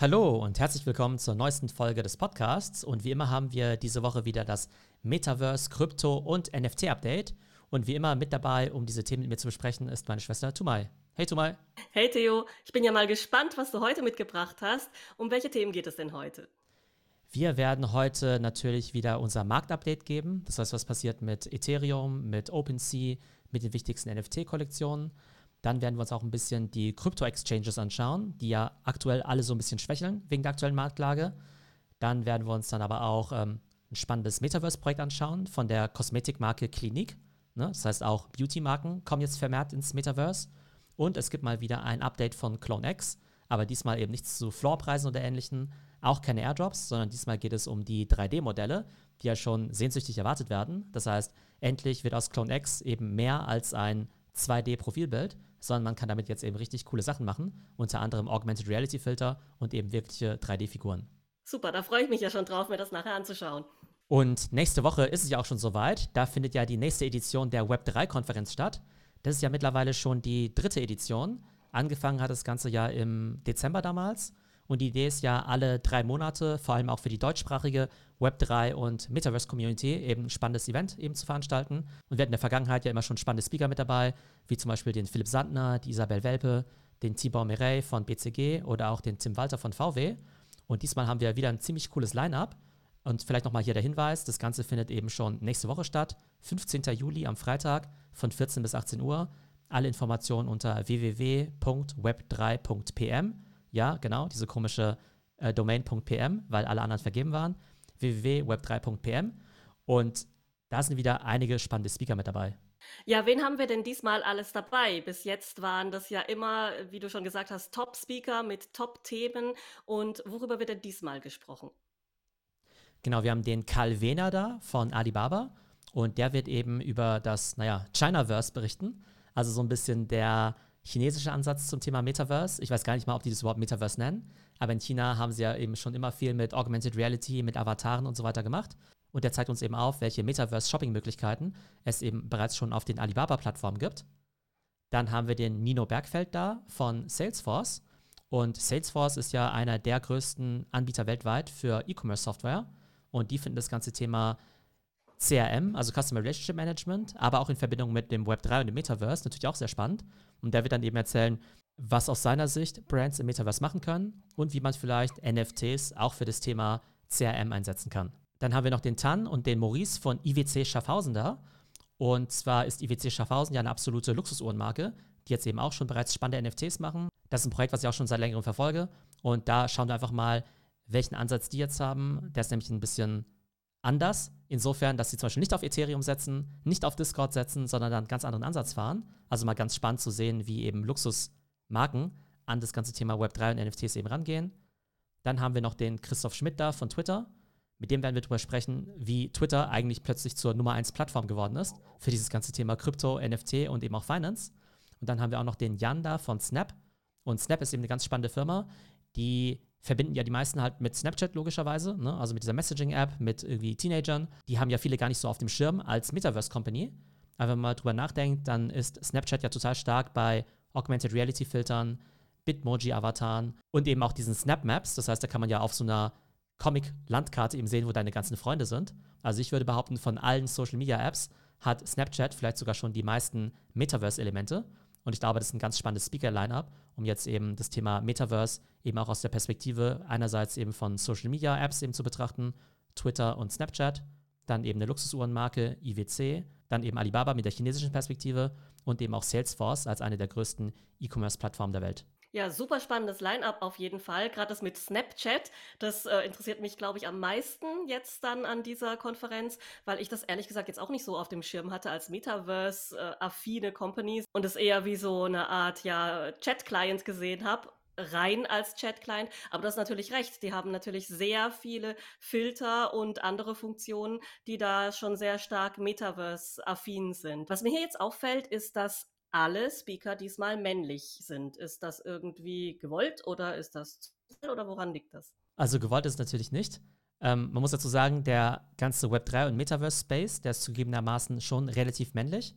Hallo und herzlich willkommen zur neuesten Folge des Podcasts. Und wie immer haben wir diese Woche wieder das Metaverse, Krypto und NFT-Update. Und wie immer mit dabei, um diese Themen mit mir zu besprechen, ist meine Schwester Tumai. Hey Tumai. Hey Theo, ich bin ja mal gespannt, was du heute mitgebracht hast. Um welche Themen geht es denn heute? Wir werden heute natürlich wieder unser Marktupdate geben. Das heißt, was passiert mit Ethereum, mit OpenSea, mit den wichtigsten NFT-Kollektionen. Dann werden wir uns auch ein bisschen die Krypto-Exchanges anschauen, die ja aktuell alle so ein bisschen schwächeln wegen der aktuellen Marktlage. Dann werden wir uns dann aber auch ähm, ein spannendes Metaverse-Projekt anschauen von der Kosmetikmarke Clinique. Ne? Das heißt, auch Beauty-Marken kommen jetzt vermehrt ins Metaverse. Und es gibt mal wieder ein Update von CloneX, aber diesmal eben nichts zu Floorpreisen oder ähnlichen, auch keine Airdrops, sondern diesmal geht es um die 3D-Modelle, die ja schon sehnsüchtig erwartet werden. Das heißt, endlich wird aus CloneX eben mehr als ein 2D-Profilbild, sondern man kann damit jetzt eben richtig coole Sachen machen, unter anderem Augmented Reality Filter und eben wirkliche 3D-Figuren. Super, da freue ich mich ja schon drauf, mir das nachher anzuschauen. Und nächste Woche ist es ja auch schon soweit. Da findet ja die nächste Edition der Web3-Konferenz statt. Das ist ja mittlerweile schon die dritte Edition. Angefangen hat das Ganze ja im Dezember damals. Und die Idee ist ja, alle drei Monate, vor allem auch für die deutschsprachige Web3 und Metaverse-Community, eben ein spannendes Event eben zu veranstalten. Und wir hatten in der Vergangenheit ja immer schon spannende Speaker mit dabei, wie zum Beispiel den Philipp Sandner, die Isabel Welpe, den Tibor Mireille von BCG oder auch den Tim Walter von VW. Und diesmal haben wir wieder ein ziemlich cooles Line-up. Und vielleicht nochmal hier der Hinweis, das Ganze findet eben schon nächste Woche statt, 15. Juli am Freitag von 14 bis 18 Uhr. Alle Informationen unter www.web3.pm ja, genau, diese komische äh, Domain.pm, weil alle anderen vergeben waren. www.web3.pm. Und da sind wieder einige spannende Speaker mit dabei. Ja, wen haben wir denn diesmal alles dabei? Bis jetzt waren das ja immer, wie du schon gesagt hast, Top-Speaker mit Top-Themen. Und worüber wird denn diesmal gesprochen? Genau, wir haben den Karl Wehner da von Alibaba und der wird eben über das, naja, Chinaverse berichten. Also so ein bisschen der chinesische Ansatz zum Thema Metaverse. Ich weiß gar nicht mal, ob die das überhaupt Metaverse nennen, aber in China haben sie ja eben schon immer viel mit Augmented Reality, mit Avataren und so weiter gemacht. Und der zeigt uns eben auf, welche Metaverse-Shopping-Möglichkeiten es eben bereits schon auf den Alibaba-Plattformen gibt. Dann haben wir den Nino Bergfeld da von Salesforce. Und Salesforce ist ja einer der größten Anbieter weltweit für E-Commerce-Software. Und die finden das ganze Thema CRM, also Customer Relationship Management, aber auch in Verbindung mit dem Web3 und dem Metaverse natürlich auch sehr spannend. Und der wird dann eben erzählen, was aus seiner Sicht Brands im Metaverse machen können und wie man vielleicht NFTs auch für das Thema CRM einsetzen kann. Dann haben wir noch den Tan und den Maurice von IWC Schaffhausen da. Und zwar ist IWC Schaffhausen ja eine absolute Luxusuhrenmarke, die jetzt eben auch schon bereits spannende NFTs machen. Das ist ein Projekt, was ich auch schon seit längerem verfolge. Und da schauen wir einfach mal, welchen Ansatz die jetzt haben. Der ist nämlich ein bisschen anders, insofern, dass sie zum Beispiel nicht auf Ethereum setzen, nicht auf Discord setzen, sondern dann einen ganz anderen Ansatz fahren. Also mal ganz spannend zu sehen, wie eben Luxusmarken an das ganze Thema Web3 und NFTs eben rangehen. Dann haben wir noch den Christoph Schmidt da von Twitter. Mit dem werden wir darüber sprechen, wie Twitter eigentlich plötzlich zur Nummer 1 Plattform geworden ist für dieses ganze Thema Krypto, NFT und eben auch Finance. Und dann haben wir auch noch den Jan da von Snap. Und Snap ist eben eine ganz spannende Firma, die verbinden ja die meisten halt mit Snapchat logischerweise, ne? also mit dieser Messaging-App, mit irgendwie Teenagern. Die haben ja viele gar nicht so auf dem Schirm als Metaverse-Company. Aber wenn man mal drüber nachdenkt, dann ist Snapchat ja total stark bei Augmented Reality-Filtern, Bitmoji-Avataren und eben auch diesen Snap-Maps. Das heißt, da kann man ja auf so einer Comic-Landkarte eben sehen, wo deine ganzen Freunde sind. Also ich würde behaupten, von allen Social-Media-Apps hat Snapchat vielleicht sogar schon die meisten Metaverse-Elemente. Und ich glaube, das ist ein ganz spannendes Speaker-Line-Up, um jetzt eben das Thema Metaverse eben auch aus der Perspektive einerseits eben von Social-Media-Apps eben zu betrachten, Twitter und Snapchat, dann eben eine Luxusuhrenmarke IWC, dann eben Alibaba mit der chinesischen Perspektive und eben auch Salesforce als eine der größten E-Commerce-Plattformen der Welt. Ja, super spannendes Line-up auf jeden Fall. Gerade das mit Snapchat, das äh, interessiert mich, glaube ich, am meisten jetzt dann an dieser Konferenz, weil ich das ehrlich gesagt jetzt auch nicht so auf dem Schirm hatte als Metaverse-affine Company und es eher wie so eine Art ja Chat-Client gesehen habe rein als Chat-Client. Aber du hast natürlich recht. Die haben natürlich sehr viele Filter und andere Funktionen, die da schon sehr stark Metaverse-affin sind. Was mir hier jetzt auffällt, ist, dass alle Speaker diesmal männlich sind. Ist das irgendwie gewollt oder ist das oder woran liegt das? Also gewollt ist natürlich nicht. Ähm, man muss dazu sagen, der ganze Web3 und Metaverse-Space, der ist zugegebenermaßen schon relativ männlich.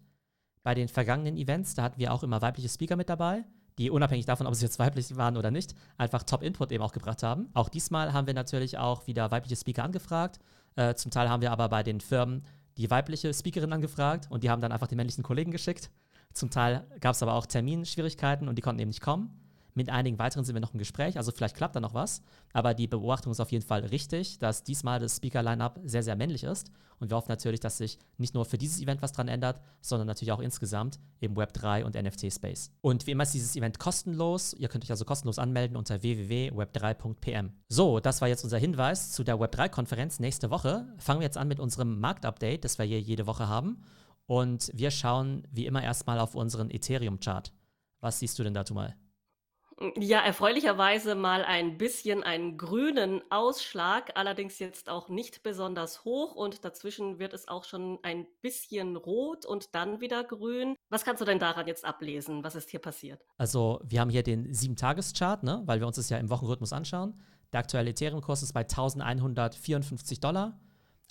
Bei den vergangenen Events, da hatten wir auch immer weibliche Speaker mit dabei. die unabhängig davon, ob sie jetzt weiblich waren oder nicht, einfach Top-Input eben auch gebracht haben. Auch diesmal haben wir natürlich auch wieder weibliche Speaker angefragt. Äh, zum Teil haben wir aber bei den Firmen die weibliche Speakerin angefragt und die haben dann einfach die männlichen Kollegen geschickt. Zum Teil gab es aber auch Terminschwierigkeiten und die konnten eben nicht kommen. Mit einigen weiteren sind wir noch im Gespräch, also vielleicht klappt da noch was. Aber die Beobachtung ist auf jeden Fall richtig, dass diesmal das Speaker-Line-Up sehr, sehr männlich ist. Und wir hoffen natürlich, dass sich nicht nur für dieses Event was dran ändert, sondern natürlich auch insgesamt im Web3 und NFT-Space. Und wie immer ist dieses Event kostenlos. Ihr könnt euch also kostenlos anmelden unter www.web3.pm. So, das war jetzt unser Hinweis zu der Web3-Konferenz nächste Woche. Fangen wir jetzt an mit unserem Marktupdate, das wir hier jede Woche haben. Und wir schauen wie immer erstmal auf unseren Ethereum-Chart. Was siehst du denn dazu mal? Ja, erfreulicherweise mal ein bisschen einen grünen Ausschlag, allerdings jetzt auch nicht besonders hoch und dazwischen wird es auch schon ein bisschen rot und dann wieder grün. Was kannst du denn daran jetzt ablesen? Was ist hier passiert? Also, wir haben hier den 7-Tages-Chart, ne? weil wir uns das ja im Wochenrhythmus anschauen. Der aktuelle Ethereum-Kurs ist bei 1154 Dollar.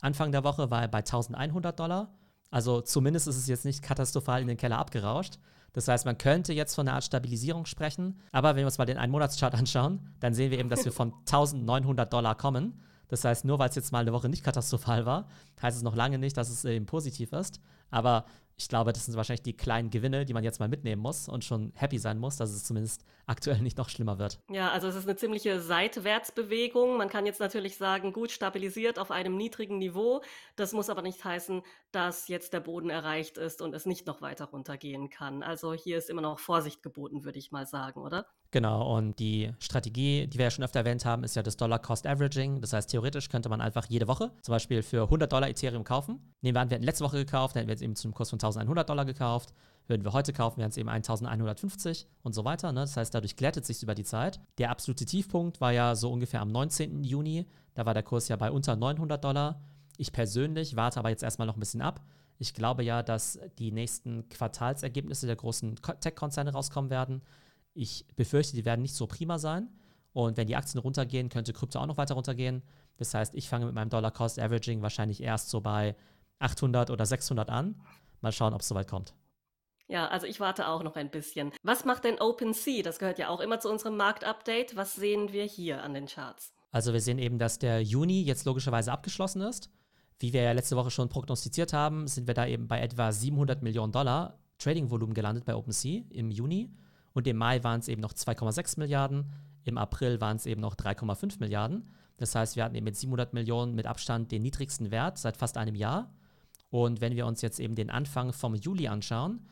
Anfang der Woche war er bei 1100 Dollar. Also zumindest ist es jetzt nicht katastrophal in den Keller abgerauscht. Das heißt, man könnte jetzt von einer Art Stabilisierung sprechen. Aber wenn wir uns mal den Einmonatschart anschauen, dann sehen wir eben, dass wir von 1900 Dollar kommen. Das heißt, nur weil es jetzt mal eine Woche nicht katastrophal war, heißt es noch lange nicht, dass es eben positiv ist. Aber ich glaube, das sind wahrscheinlich die kleinen Gewinne, die man jetzt mal mitnehmen muss und schon happy sein muss, dass es zumindest aktuell nicht noch schlimmer wird. Ja, also es ist eine ziemliche Seitwärtsbewegung. Man kann jetzt natürlich sagen, gut stabilisiert auf einem niedrigen Niveau. Das muss aber nicht heißen, dass jetzt der Boden erreicht ist und es nicht noch weiter runtergehen kann. Also hier ist immer noch Vorsicht geboten, würde ich mal sagen, oder? Genau, und die Strategie, die wir ja schon öfter erwähnt haben, ist ja das Dollar-Cost-Averaging. Das heißt, theoretisch könnte man einfach jede Woche zum Beispiel für 100 Dollar Ethereum kaufen. Nehmen wir an, wir hätten letzte Woche gekauft, dann hätten wir jetzt eben zum Kurs von 1100 Dollar gekauft. Würden wir heute kaufen, wären es eben 1150 und so weiter. Ne? Das heißt, dadurch glättet sich über die Zeit. Der absolute Tiefpunkt war ja so ungefähr am 19. Juni. Da war der Kurs ja bei unter 900 Dollar. Ich persönlich warte aber jetzt erstmal noch ein bisschen ab. Ich glaube ja, dass die nächsten Quartalsergebnisse der großen Tech-Konzerne rauskommen werden. Ich befürchte, die werden nicht so prima sein. Und wenn die Aktien runtergehen, könnte Krypto auch noch weiter runtergehen. Das heißt, ich fange mit meinem Dollar-Cost-Averaging wahrscheinlich erst so bei 800 oder 600 an. Mal schauen, ob es soweit kommt. Ja, also ich warte auch noch ein bisschen. Was macht denn OpenSea? Das gehört ja auch immer zu unserem Marktupdate. Was sehen wir hier an den Charts? Also wir sehen eben, dass der Juni jetzt logischerweise abgeschlossen ist. Wie wir ja letzte Woche schon prognostiziert haben, sind wir da eben bei etwa 700 Millionen Dollar Trading-Volumen gelandet bei OpenSea im Juni. Und im Mai waren es eben noch 2,6 Milliarden. Im April waren es eben noch 3,5 Milliarden. Das heißt, wir hatten eben mit 700 Millionen mit Abstand den niedrigsten Wert seit fast einem Jahr. Und wenn wir uns jetzt eben den Anfang vom Juli anschauen,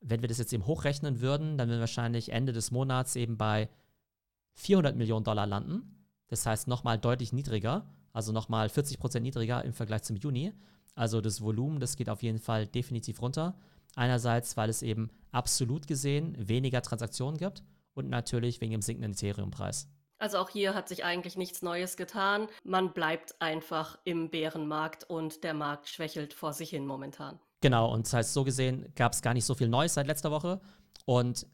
wenn wir das jetzt eben hochrechnen würden, dann würden wir wahrscheinlich Ende des Monats eben bei 400 Millionen Dollar landen. Das heißt nochmal deutlich niedriger, also nochmal 40 Prozent niedriger im Vergleich zum Juni. Also das Volumen, das geht auf jeden Fall definitiv runter. Einerseits, weil es eben absolut gesehen weniger Transaktionen gibt und natürlich wegen dem sinkenden Ethereum-Preis. Also auch hier hat sich eigentlich nichts Neues getan. Man bleibt einfach im Bärenmarkt und der Markt schwächelt vor sich hin momentan. Genau, und das heißt, so gesehen gab es gar nicht so viel Neues seit letzter Woche. Und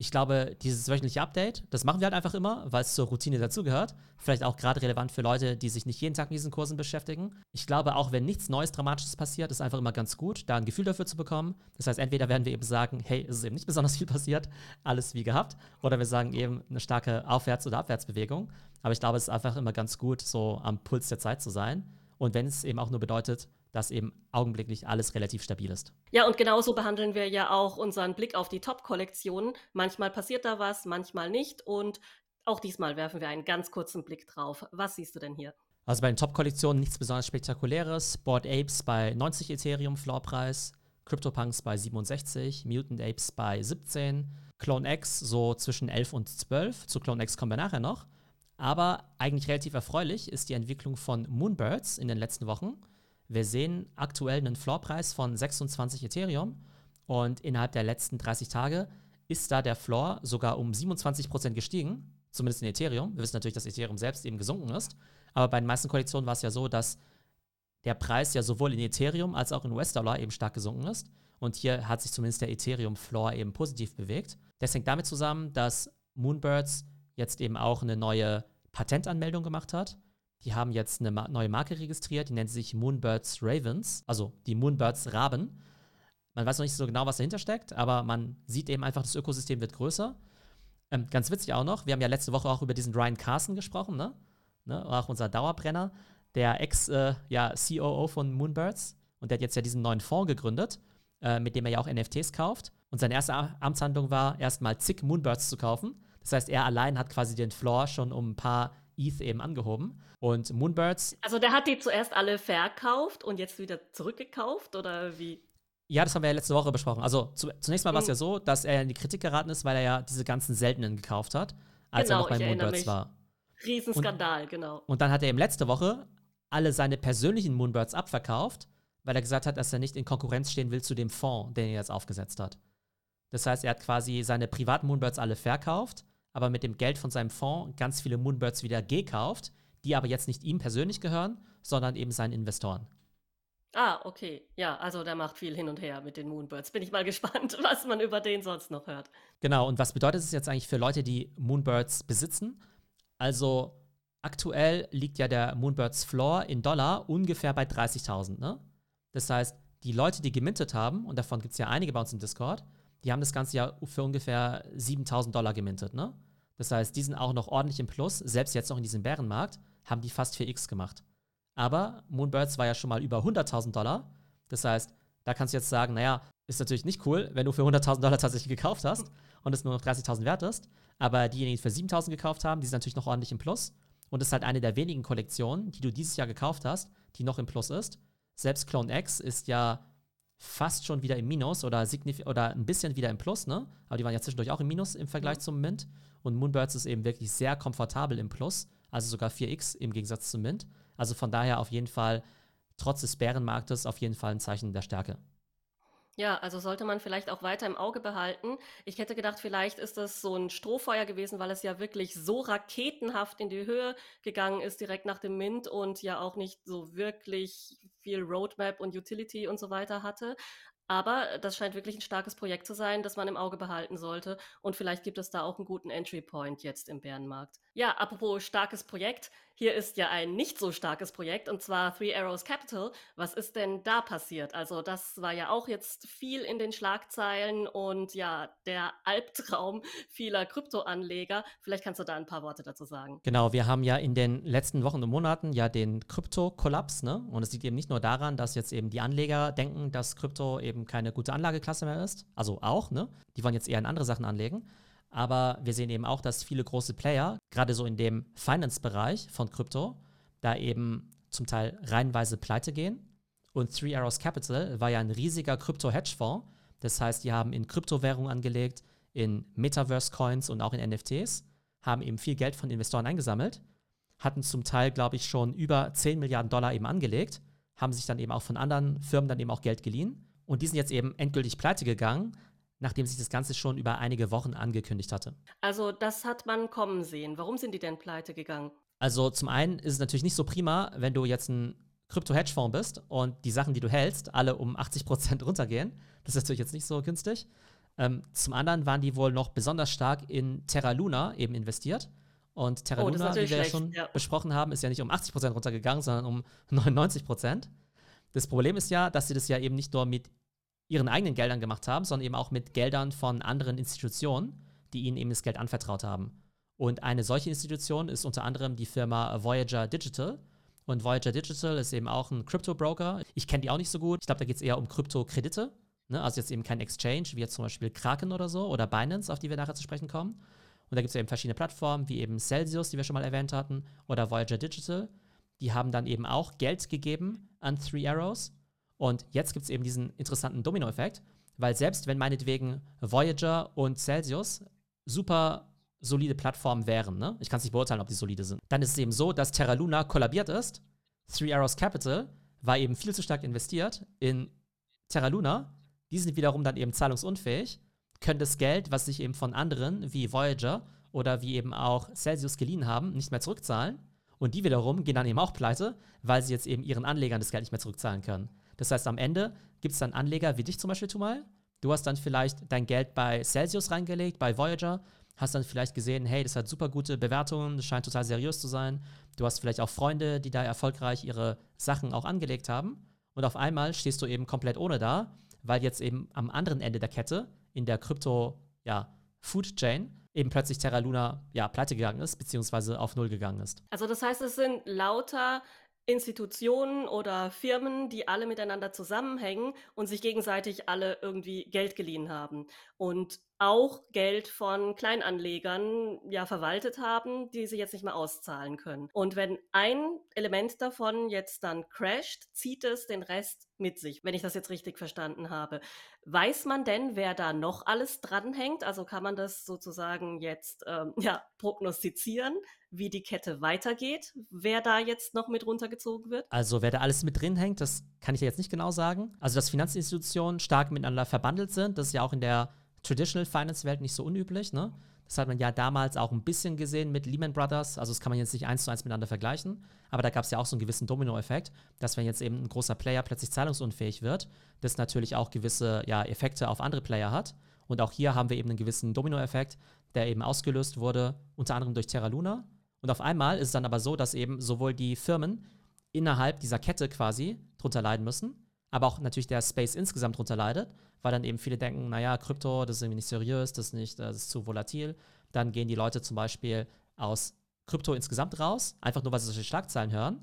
ich glaube, dieses wöchentliche Update, das machen wir halt einfach immer, weil es zur Routine dazugehört. Vielleicht auch gerade relevant für Leute, die sich nicht jeden Tag mit diesen Kursen beschäftigen. Ich glaube, auch wenn nichts Neues, Dramatisches passiert, ist einfach immer ganz gut, da ein Gefühl dafür zu bekommen. Das heißt, entweder werden wir eben sagen, hey, es ist eben nicht besonders viel passiert, alles wie gehabt, oder wir sagen eben eine starke Aufwärts- oder Abwärtsbewegung. Aber ich glaube, es ist einfach immer ganz gut, so am Puls der Zeit zu sein. Und wenn es eben auch nur bedeutet, dass eben augenblicklich alles relativ stabil ist. Ja, und genauso behandeln wir ja auch unseren Blick auf die Top-Kollektionen. Manchmal passiert da was, manchmal nicht. Und auch diesmal werfen wir einen ganz kurzen Blick drauf. Was siehst du denn hier? Also bei den Top-Kollektionen nichts besonders Spektakuläres. Board Apes bei 90 Ethereum Floorpreis, CryptoPunks bei 67, Mutant Apes bei 17, Clone X so zwischen 11 und 12. Zu Clone X kommen wir nachher noch. Aber eigentlich relativ erfreulich ist die Entwicklung von Moonbirds in den letzten Wochen. Wir sehen aktuell einen Floorpreis von 26 Ethereum und innerhalb der letzten 30 Tage ist da der Floor sogar um 27% gestiegen, zumindest in Ethereum. Wir wissen natürlich, dass Ethereum selbst eben gesunken ist, aber bei den meisten Kollektionen war es ja so, dass der Preis ja sowohl in Ethereum als auch in US-Dollar eben stark gesunken ist. Und hier hat sich zumindest der Ethereum-Floor eben positiv bewegt. Das hängt damit zusammen, dass Moonbirds jetzt eben auch eine neue Patentanmeldung gemacht hat. Die haben jetzt eine neue Marke registriert, die nennt sich Moonbirds Ravens, also die Moonbirds Raben. Man weiß noch nicht so genau, was dahinter steckt, aber man sieht eben einfach, das Ökosystem wird größer. Ähm, ganz witzig auch noch, wir haben ja letzte Woche auch über diesen Ryan Carson gesprochen, ne? ne? Auch unser Dauerbrenner, der Ex-COO äh, ja, von Moonbirds. Und der hat jetzt ja diesen neuen Fonds gegründet, äh, mit dem er ja auch NFTs kauft. Und seine erste Amtshandlung war, erstmal zig Moonbirds zu kaufen. Das heißt, er allein hat quasi den Floor schon um ein paar ETH eben angehoben. Und Moonbirds. Also der hat die zuerst alle verkauft und jetzt wieder zurückgekauft oder wie? Ja, das haben wir ja letzte Woche besprochen. Also zu, zunächst mal war es mhm. ja so, dass er in die Kritik geraten ist, weil er ja diese ganzen seltenen gekauft hat, als genau, er noch bei Moonbirds war. Riesenskandal, und, genau. Und dann hat er eben letzte Woche alle seine persönlichen Moonbirds abverkauft, weil er gesagt hat, dass er nicht in Konkurrenz stehen will zu dem Fonds, den er jetzt aufgesetzt hat. Das heißt, er hat quasi seine privaten Moonbirds alle verkauft, aber mit dem Geld von seinem Fonds ganz viele Moonbirds wieder gekauft, die aber jetzt nicht ihm persönlich gehören, sondern eben seinen Investoren. Ah, okay. Ja, also der macht viel hin und her mit den Moonbirds. Bin ich mal gespannt, was man über den sonst noch hört. Genau, und was bedeutet es jetzt eigentlich für Leute, die Moonbirds besitzen? Also aktuell liegt ja der Moonbirds Floor in Dollar ungefähr bei 30.000, ne? Das heißt, die Leute, die gemintet haben, und davon gibt es ja einige bei uns im Discord, die haben das Ganze ja für ungefähr 7000 Dollar gemintet, ne? Das heißt, die sind auch noch ordentlich im Plus, selbst jetzt noch in diesem Bärenmarkt, haben die fast 4x gemacht. Aber Moonbirds war ja schon mal über 100.000 Dollar. Das heißt, da kannst du jetzt sagen, naja, ist natürlich nicht cool, wenn du für 100.000 Dollar tatsächlich gekauft hast und es nur noch 30.000 wert ist. Aber diejenigen, die für 7.000 gekauft haben, die sind natürlich noch ordentlich im Plus. Und es ist halt eine der wenigen Kollektionen, die du dieses Jahr gekauft hast, die noch im Plus ist. Selbst Clone X ist ja fast schon wieder im Minus oder, oder ein bisschen wieder im Plus, ne? Aber die waren ja zwischendurch auch im Minus im Vergleich mhm. zum Mint. Und Moonbirds ist eben wirklich sehr komfortabel im Plus, also sogar 4x im Gegensatz zum Mint. Also von daher auf jeden Fall, trotz des Bärenmarktes, auf jeden Fall ein Zeichen der Stärke. Ja, also sollte man vielleicht auch weiter im Auge behalten. Ich hätte gedacht, vielleicht ist das so ein Strohfeuer gewesen, weil es ja wirklich so raketenhaft in die Höhe gegangen ist direkt nach dem Mint und ja auch nicht so wirklich viel Roadmap und Utility und so weiter hatte. Aber das scheint wirklich ein starkes Projekt zu sein, das man im Auge behalten sollte. Und vielleicht gibt es da auch einen guten Entry Point jetzt im Bärenmarkt. Ja, apropos starkes Projekt. Hier ist ja ein nicht so starkes Projekt und zwar Three Arrows Capital. Was ist denn da passiert? Also das war ja auch jetzt viel in den Schlagzeilen und ja, der Albtraum vieler Kryptoanleger. Vielleicht kannst du da ein paar Worte dazu sagen. Genau, wir haben ja in den letzten Wochen und Monaten ja den Krypto-Kollaps, ne? Und es liegt eben nicht nur daran, dass jetzt eben die Anleger denken, dass Krypto eben keine gute Anlageklasse mehr ist. Also auch, ne? Die wollen jetzt eher in andere Sachen anlegen. Aber wir sehen eben auch, dass viele große Player, gerade so in dem Finance-Bereich von Krypto, da eben zum Teil reihenweise pleite gehen. Und Three Arrows Capital war ja ein riesiger Krypto-Hedgefonds. Das heißt, die haben in Kryptowährungen angelegt, in Metaverse-Coins und auch in NFTs, haben eben viel Geld von Investoren eingesammelt, hatten zum Teil, glaube ich, schon über 10 Milliarden Dollar eben angelegt, haben sich dann eben auch von anderen Firmen dann eben auch Geld geliehen. Und die sind jetzt eben endgültig pleite gegangen, nachdem sich das Ganze schon über einige Wochen angekündigt hatte. Also das hat man kommen sehen. Warum sind die denn pleite gegangen? Also zum einen ist es natürlich nicht so prima, wenn du jetzt ein Krypto-Hedgefonds bist und die Sachen, die du hältst, alle um 80 Prozent runtergehen. Das ist natürlich jetzt nicht so günstig. Ähm, zum anderen waren die wohl noch besonders stark in Terra Luna eben investiert. Und Terra oh, Luna, wie wir ja schon ja. besprochen haben, ist ja nicht um 80 Prozent runtergegangen, sondern um 99%. Prozent. Das Problem ist ja, dass sie das ja eben nicht nur mit ihren eigenen Geldern gemacht haben, sondern eben auch mit Geldern von anderen Institutionen, die ihnen eben das Geld anvertraut haben. Und eine solche Institution ist unter anderem die Firma Voyager Digital. Und Voyager Digital ist eben auch ein Crypto-Broker. Ich kenne die auch nicht so gut. Ich glaube, da geht es eher um Krypto-Kredite. Ne? Also jetzt eben kein Exchange, wie jetzt zum Beispiel Kraken oder so oder Binance, auf die wir nachher zu sprechen kommen. Und da gibt es eben verschiedene Plattformen, wie eben Celsius, die wir schon mal erwähnt hatten, oder Voyager Digital. Die haben dann eben auch Geld gegeben an Three Arrows und jetzt gibt es eben diesen interessanten Domino-Effekt, weil selbst wenn meinetwegen Voyager und Celsius super solide Plattformen wären, ne? ich kann es nicht beurteilen, ob die solide sind, dann ist es eben so, dass Terra Luna kollabiert ist. Three Arrows Capital war eben viel zu stark investiert in Terra Luna. Die sind wiederum dann eben zahlungsunfähig, können das Geld, was sich eben von anderen wie Voyager oder wie eben auch Celsius geliehen haben, nicht mehr zurückzahlen. Und die wiederum gehen dann eben auch pleite, weil sie jetzt eben ihren Anlegern das Geld nicht mehr zurückzahlen können. Das heißt, am Ende gibt es dann Anleger wie dich zum Beispiel, Tumal. Du hast dann vielleicht dein Geld bei Celsius reingelegt, bei Voyager, hast dann vielleicht gesehen, hey, das hat super gute Bewertungen, das scheint total seriös zu sein. Du hast vielleicht auch Freunde, die da erfolgreich ihre Sachen auch angelegt haben. Und auf einmal stehst du eben komplett ohne da, weil jetzt eben am anderen Ende der Kette, in der Krypto, ja, Food Chain eben plötzlich Terra Luna ja pleite gegangen ist, beziehungsweise auf Null gegangen ist. Also das heißt, es sind lauter Institutionen oder Firmen, die alle miteinander zusammenhängen und sich gegenseitig alle irgendwie Geld geliehen haben. Und auch Geld von Kleinanlegern ja verwaltet haben, die sie jetzt nicht mehr auszahlen können. Und wenn ein Element davon jetzt dann crasht, zieht es den Rest mit sich, wenn ich das jetzt richtig verstanden habe. Weiß man denn, wer da noch alles dranhängt? Also kann man das sozusagen jetzt ähm, ja, prognostizieren, wie die Kette weitergeht, wer da jetzt noch mit runtergezogen wird? Also wer da alles mit drin hängt, das kann ich jetzt nicht genau sagen. Also dass Finanzinstitutionen stark miteinander verbandelt sind, das ist ja auch in der Traditional Finance Welt nicht so unüblich, ne? Das hat man ja damals auch ein bisschen gesehen mit Lehman Brothers. Also das kann man jetzt nicht eins zu eins miteinander vergleichen. Aber da gab es ja auch so einen gewissen Domino-Effekt, dass wenn jetzt eben ein großer Player plötzlich zahlungsunfähig wird, das natürlich auch gewisse ja, Effekte auf andere Player hat. Und auch hier haben wir eben einen gewissen Domino-Effekt, der eben ausgelöst wurde, unter anderem durch Terra Luna. Und auf einmal ist es dann aber so, dass eben sowohl die Firmen innerhalb dieser Kette quasi drunter leiden müssen, aber auch natürlich der Space insgesamt drunter leidet, weil dann eben viele denken, naja, Krypto, das ist irgendwie nicht seriös, das ist, nicht, das ist zu volatil. Dann gehen die Leute zum Beispiel aus Krypto insgesamt raus, einfach nur, weil sie solche Schlagzeilen hören.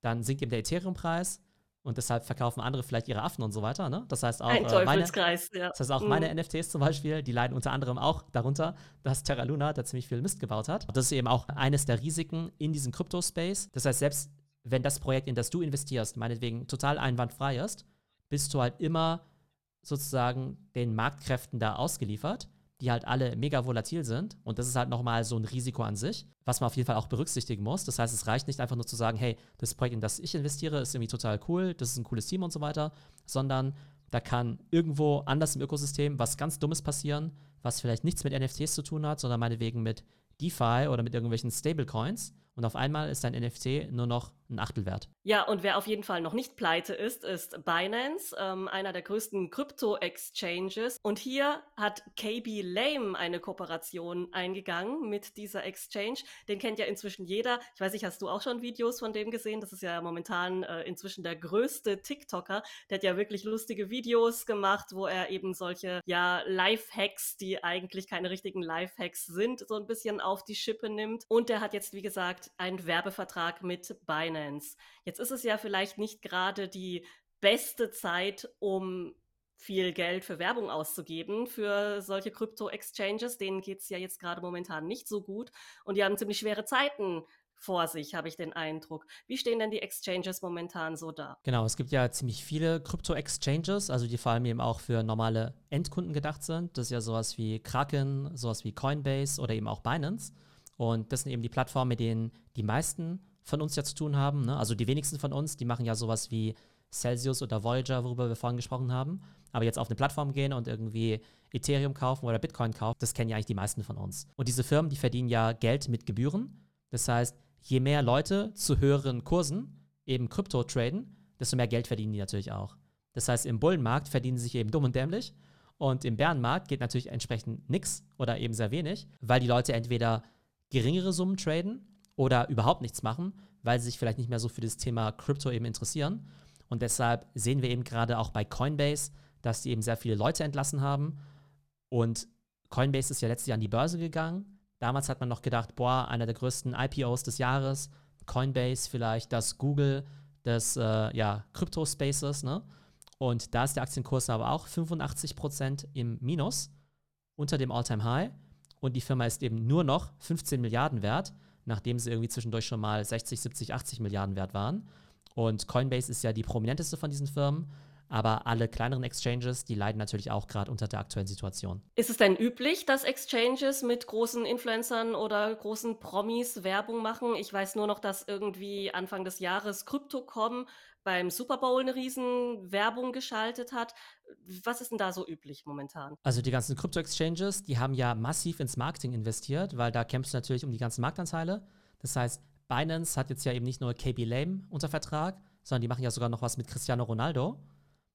Dann sinkt eben der Ethereum-Preis und deshalb verkaufen andere vielleicht ihre Affen und so weiter. Ne? Das heißt auch, Ein äh, meine, ja. das heißt auch mhm. meine NFTs zum Beispiel, die leiden unter anderem auch darunter, dass Terra Luna da ziemlich viel Mist gebaut hat. Das ist eben auch eines der Risiken in diesem Krypto-Space. Das heißt, selbst wenn das Projekt, in das du investierst, meinetwegen total einwandfrei ist, bist du halt immer sozusagen den Marktkräften da ausgeliefert, die halt alle mega volatil sind. Und das ist halt nochmal so ein Risiko an sich, was man auf jeden Fall auch berücksichtigen muss. Das heißt, es reicht nicht einfach nur zu sagen, hey, das Projekt, in das ich investiere, ist irgendwie total cool, das ist ein cooles Team und so weiter, sondern da kann irgendwo anders im Ökosystem was ganz Dummes passieren, was vielleicht nichts mit NFTs zu tun hat, sondern meinetwegen mit DeFi oder mit irgendwelchen Stablecoins und auf einmal ist dein NFT nur noch ein Achtel wert. Ja, und wer auf jeden Fall noch nicht pleite ist, ist Binance, ähm, einer der größten Krypto-Exchanges. Und hier hat KB Lame eine Kooperation eingegangen mit dieser Exchange. Den kennt ja inzwischen jeder. Ich weiß nicht, hast du auch schon Videos von dem gesehen? Das ist ja momentan äh, inzwischen der größte TikToker. Der hat ja wirklich lustige Videos gemacht, wo er eben solche ja Life-Hacks, die eigentlich keine richtigen Life-Hacks sind, so ein bisschen auf die Schippe nimmt. Und der hat jetzt, wie gesagt, einen Werbevertrag mit Binance. Jetzt ist es ja vielleicht nicht gerade die beste Zeit, um viel Geld für Werbung auszugeben für solche Krypto-Exchanges. Denen geht es ja jetzt gerade momentan nicht so gut und die haben ziemlich schwere Zeiten vor sich, habe ich den Eindruck. Wie stehen denn die Exchanges momentan so da? Genau, es gibt ja ziemlich viele Krypto-Exchanges, also die vor allem eben auch für normale Endkunden gedacht sind. Das ist ja sowas wie Kraken, sowas wie Coinbase oder eben auch Binance. Und das sind eben die Plattformen, mit denen die meisten von uns ja zu tun haben. Ne? Also die wenigsten von uns, die machen ja sowas wie Celsius oder Voyager, worüber wir vorhin gesprochen haben. Aber jetzt auf eine Plattform gehen und irgendwie Ethereum kaufen oder Bitcoin kaufen, das kennen ja eigentlich die meisten von uns. Und diese Firmen, die verdienen ja Geld mit Gebühren. Das heißt, je mehr Leute zu höheren Kursen eben Krypto traden, desto mehr Geld verdienen die natürlich auch. Das heißt, im Bullenmarkt verdienen sie sich eben dumm und dämlich. Und im Bärenmarkt geht natürlich entsprechend nichts oder eben sehr wenig, weil die Leute entweder geringere Summen traden oder überhaupt nichts machen, weil sie sich vielleicht nicht mehr so für das Thema Krypto eben interessieren. Und deshalb sehen wir eben gerade auch bei Coinbase, dass die eben sehr viele Leute entlassen haben. Und Coinbase ist ja letztes Jahr an die Börse gegangen. Damals hat man noch gedacht, boah, einer der größten IPOs des Jahres, Coinbase vielleicht das Google des äh, ja, Crypto-Spaces, ne? Und da ist der Aktienkurs aber auch 85% im Minus unter dem All-Time-High. Und die Firma ist eben nur noch 15 Milliarden wert nachdem sie irgendwie zwischendurch schon mal 60, 70, 80 Milliarden wert waren. Und Coinbase ist ja die prominenteste von diesen Firmen. Aber alle kleineren Exchanges, die leiden natürlich auch gerade unter der aktuellen Situation. Ist es denn üblich, dass Exchanges mit großen Influencern oder großen Promis Werbung machen? Ich weiß nur noch, dass irgendwie Anfang des Jahres Crypto.com beim Super Bowl eine riesen Werbung geschaltet hat. Was ist denn da so üblich momentan? Also die ganzen Krypto-Exchanges, die haben ja massiv ins Marketing investiert, weil da kämpfst du natürlich um die ganzen Marktanteile. Das heißt, Binance hat jetzt ja eben nicht nur KB Lame unter Vertrag, sondern die machen ja sogar noch was mit Cristiano Ronaldo.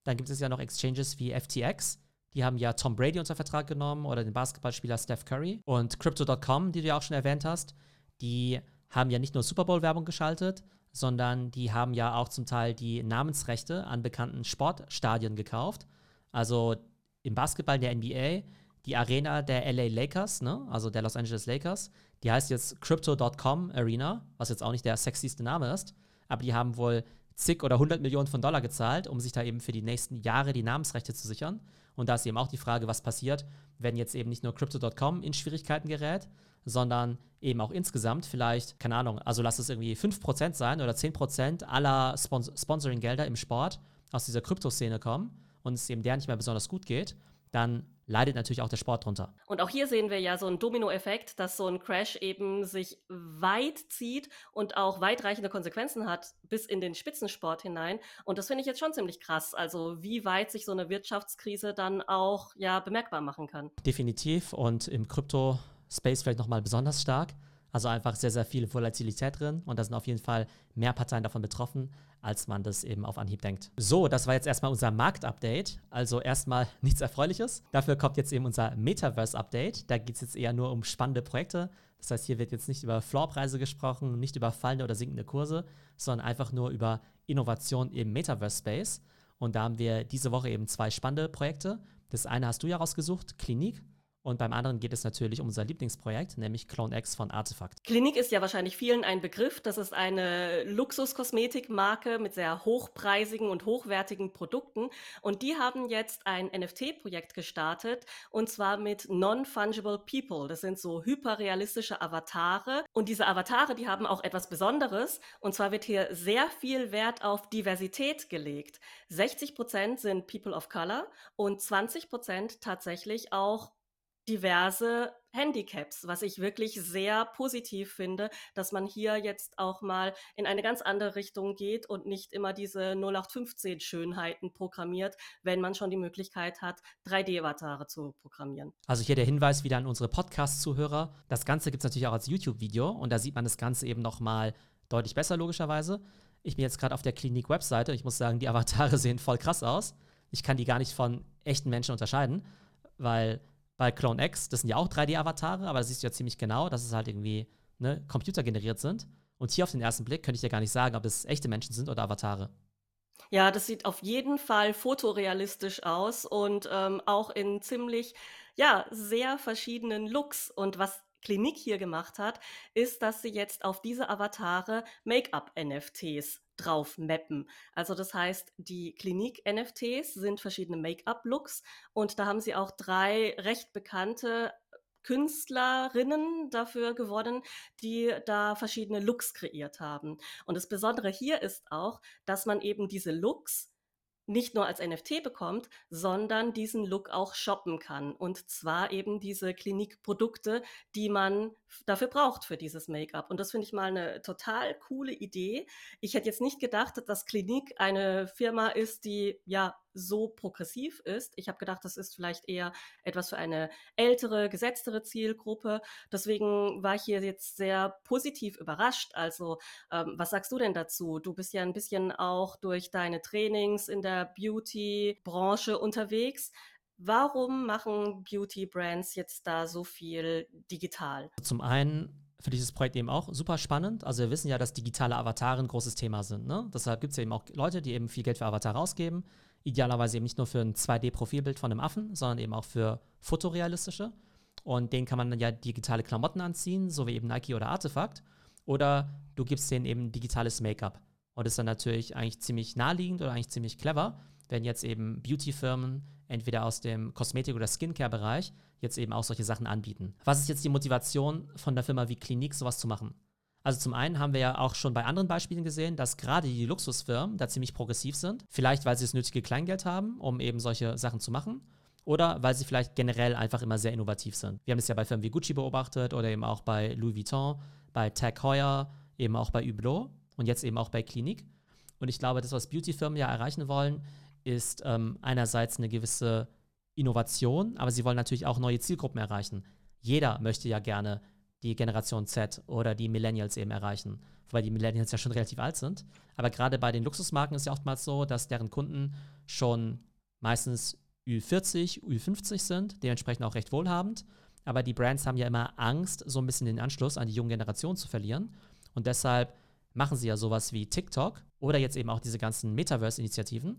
Dann gibt es ja noch Exchanges wie FTX. Die haben ja Tom Brady unter Vertrag genommen oder den Basketballspieler Steph Curry. Und Crypto.com, die du ja auch schon erwähnt hast, die haben ja nicht nur Super Bowl-Werbung geschaltet, sondern die haben ja auch zum Teil die Namensrechte an bekannten Sportstadien gekauft. Also im Basketball der NBA, die Arena der LA Lakers, ne? also der Los Angeles Lakers, die heißt jetzt Crypto.com Arena, was jetzt auch nicht der sexyste Name ist, aber die haben wohl zig oder hundert Millionen von Dollar gezahlt, um sich da eben für die nächsten Jahre die Namensrechte zu sichern. Und da ist eben auch die Frage, was passiert, wenn jetzt eben nicht nur Crypto.com in Schwierigkeiten gerät, sondern eben auch insgesamt vielleicht, keine Ahnung, also lass es irgendwie 5% sein oder 10% aller Spons Sponsoring-Gelder im Sport aus dieser Kryptoszene kommen und es eben der nicht mehr besonders gut geht, dann leidet natürlich auch der Sport drunter. Und auch hier sehen wir ja so einen Dominoeffekt, dass so ein Crash eben sich weit zieht und auch weitreichende Konsequenzen hat bis in den Spitzensport hinein. Und das finde ich jetzt schon ziemlich krass. Also wie weit sich so eine Wirtschaftskrise dann auch ja bemerkbar machen kann. Definitiv und im Krypto-Space vielleicht nochmal besonders stark. Also einfach sehr, sehr viel Volatilität drin und da sind auf jeden Fall mehr Parteien davon betroffen, als man das eben auf Anhieb denkt. So, das war jetzt erstmal unser Marktupdate. Also erstmal nichts Erfreuliches. Dafür kommt jetzt eben unser Metaverse-Update. Da geht es jetzt eher nur um spannende Projekte. Das heißt, hier wird jetzt nicht über Floorpreise gesprochen, nicht über fallende oder sinkende Kurse, sondern einfach nur über Innovation im Metaverse-Space. Und da haben wir diese Woche eben zwei spannende Projekte. Das eine hast du ja rausgesucht, Klinik. Und beim anderen geht es natürlich um unser Lieblingsprojekt, nämlich Clone X von Artefakt. Klinik ist ja wahrscheinlich vielen ein Begriff. Das ist eine Luxuskosmetikmarke mit sehr hochpreisigen und hochwertigen Produkten. Und die haben jetzt ein NFT-Projekt gestartet und zwar mit Non-Fungible People. Das sind so hyperrealistische Avatare. Und diese Avatare, die haben auch etwas Besonderes. Und zwar wird hier sehr viel Wert auf Diversität gelegt. 60 Prozent sind People of Color und 20 Prozent tatsächlich auch diverse Handicaps, was ich wirklich sehr positiv finde, dass man hier jetzt auch mal in eine ganz andere Richtung geht und nicht immer diese 0815 Schönheiten programmiert, wenn man schon die Möglichkeit hat, 3D-Avatare zu programmieren. Also hier der Hinweis wieder an unsere Podcast-Zuhörer. Das Ganze gibt es natürlich auch als YouTube-Video und da sieht man das Ganze eben noch mal deutlich besser logischerweise. Ich bin jetzt gerade auf der Klinik-Webseite und ich muss sagen, die Avatare sehen voll krass aus. Ich kann die gar nicht von echten Menschen unterscheiden, weil bei Clone X, das sind ja auch 3D-Avatare, aber da siehst du ja ziemlich genau, dass es halt irgendwie ne, computergeneriert sind. Und hier auf den ersten Blick könnte ich ja gar nicht sagen, ob es echte Menschen sind oder Avatare. Ja, das sieht auf jeden Fall fotorealistisch aus und ähm, auch in ziemlich, ja, sehr verschiedenen Looks. Und was Klinik hier gemacht hat, ist, dass sie jetzt auf diese Avatare Make-up-NFTs drauf mappen. Also das heißt, die Klinik-NFTs sind verschiedene Make-up-Looks und da haben sie auch drei recht bekannte Künstlerinnen dafür geworden, die da verschiedene Looks kreiert haben. Und das Besondere hier ist auch, dass man eben diese Looks nicht nur als NFT bekommt, sondern diesen Look auch shoppen kann. Und zwar eben diese Klinikprodukte, die man dafür braucht für dieses Make-up. Und das finde ich mal eine total coole Idee. Ich hätte jetzt nicht gedacht, dass Klinik eine Firma ist, die ja so progressiv ist. Ich habe gedacht, das ist vielleicht eher etwas für eine ältere, gesetztere Zielgruppe. Deswegen war ich hier jetzt sehr positiv überrascht. Also, ähm, was sagst du denn dazu? Du bist ja ein bisschen auch durch deine Trainings in der Beauty-Branche unterwegs. Warum machen Beauty-Brands jetzt da so viel digital? Zum einen für dieses Projekt eben auch super spannend. Also wir wissen ja, dass digitale Avatare ein großes Thema sind. Ne? Deshalb gibt es ja eben auch Leute, die eben viel Geld für Avatare ausgeben. Idealerweise eben nicht nur für ein 2D-Profilbild von einem Affen, sondern eben auch für fotorealistische. Und denen kann man dann ja digitale Klamotten anziehen, so wie eben Nike oder Artefakt. Oder du gibst denen eben digitales Make-up. Und das ist dann natürlich eigentlich ziemlich naheliegend oder eigentlich ziemlich clever, wenn jetzt eben Beauty-Firmen entweder aus dem Kosmetik- oder Skincare-Bereich jetzt eben auch solche Sachen anbieten. Was ist jetzt die Motivation von der Firma wie Klinik, sowas zu machen? Also zum einen haben wir ja auch schon bei anderen Beispielen gesehen, dass gerade die Luxusfirmen da ziemlich progressiv sind. Vielleicht, weil sie das nötige Kleingeld haben, um eben solche Sachen zu machen. Oder weil sie vielleicht generell einfach immer sehr innovativ sind. Wir haben es ja bei Firmen wie Gucci beobachtet oder eben auch bei Louis Vuitton, bei Tag Heuer, eben auch bei Hublot und jetzt eben auch bei Klinik. Und ich glaube, das, was Beautyfirmen ja erreichen wollen, ist ähm, einerseits eine gewisse Innovation, aber sie wollen natürlich auch neue Zielgruppen erreichen. Jeder möchte ja gerne die Generation Z oder die Millennials eben erreichen, weil die Millennials ja schon relativ alt sind. Aber gerade bei den Luxusmarken ist ja oftmals so, dass deren Kunden schon meistens Ü40, Ü50 sind, dementsprechend auch recht wohlhabend. Aber die Brands haben ja immer Angst, so ein bisschen den Anschluss an die junge Generation zu verlieren. Und deshalb machen sie ja sowas wie TikTok oder jetzt eben auch diese ganzen Metaverse-Initiativen.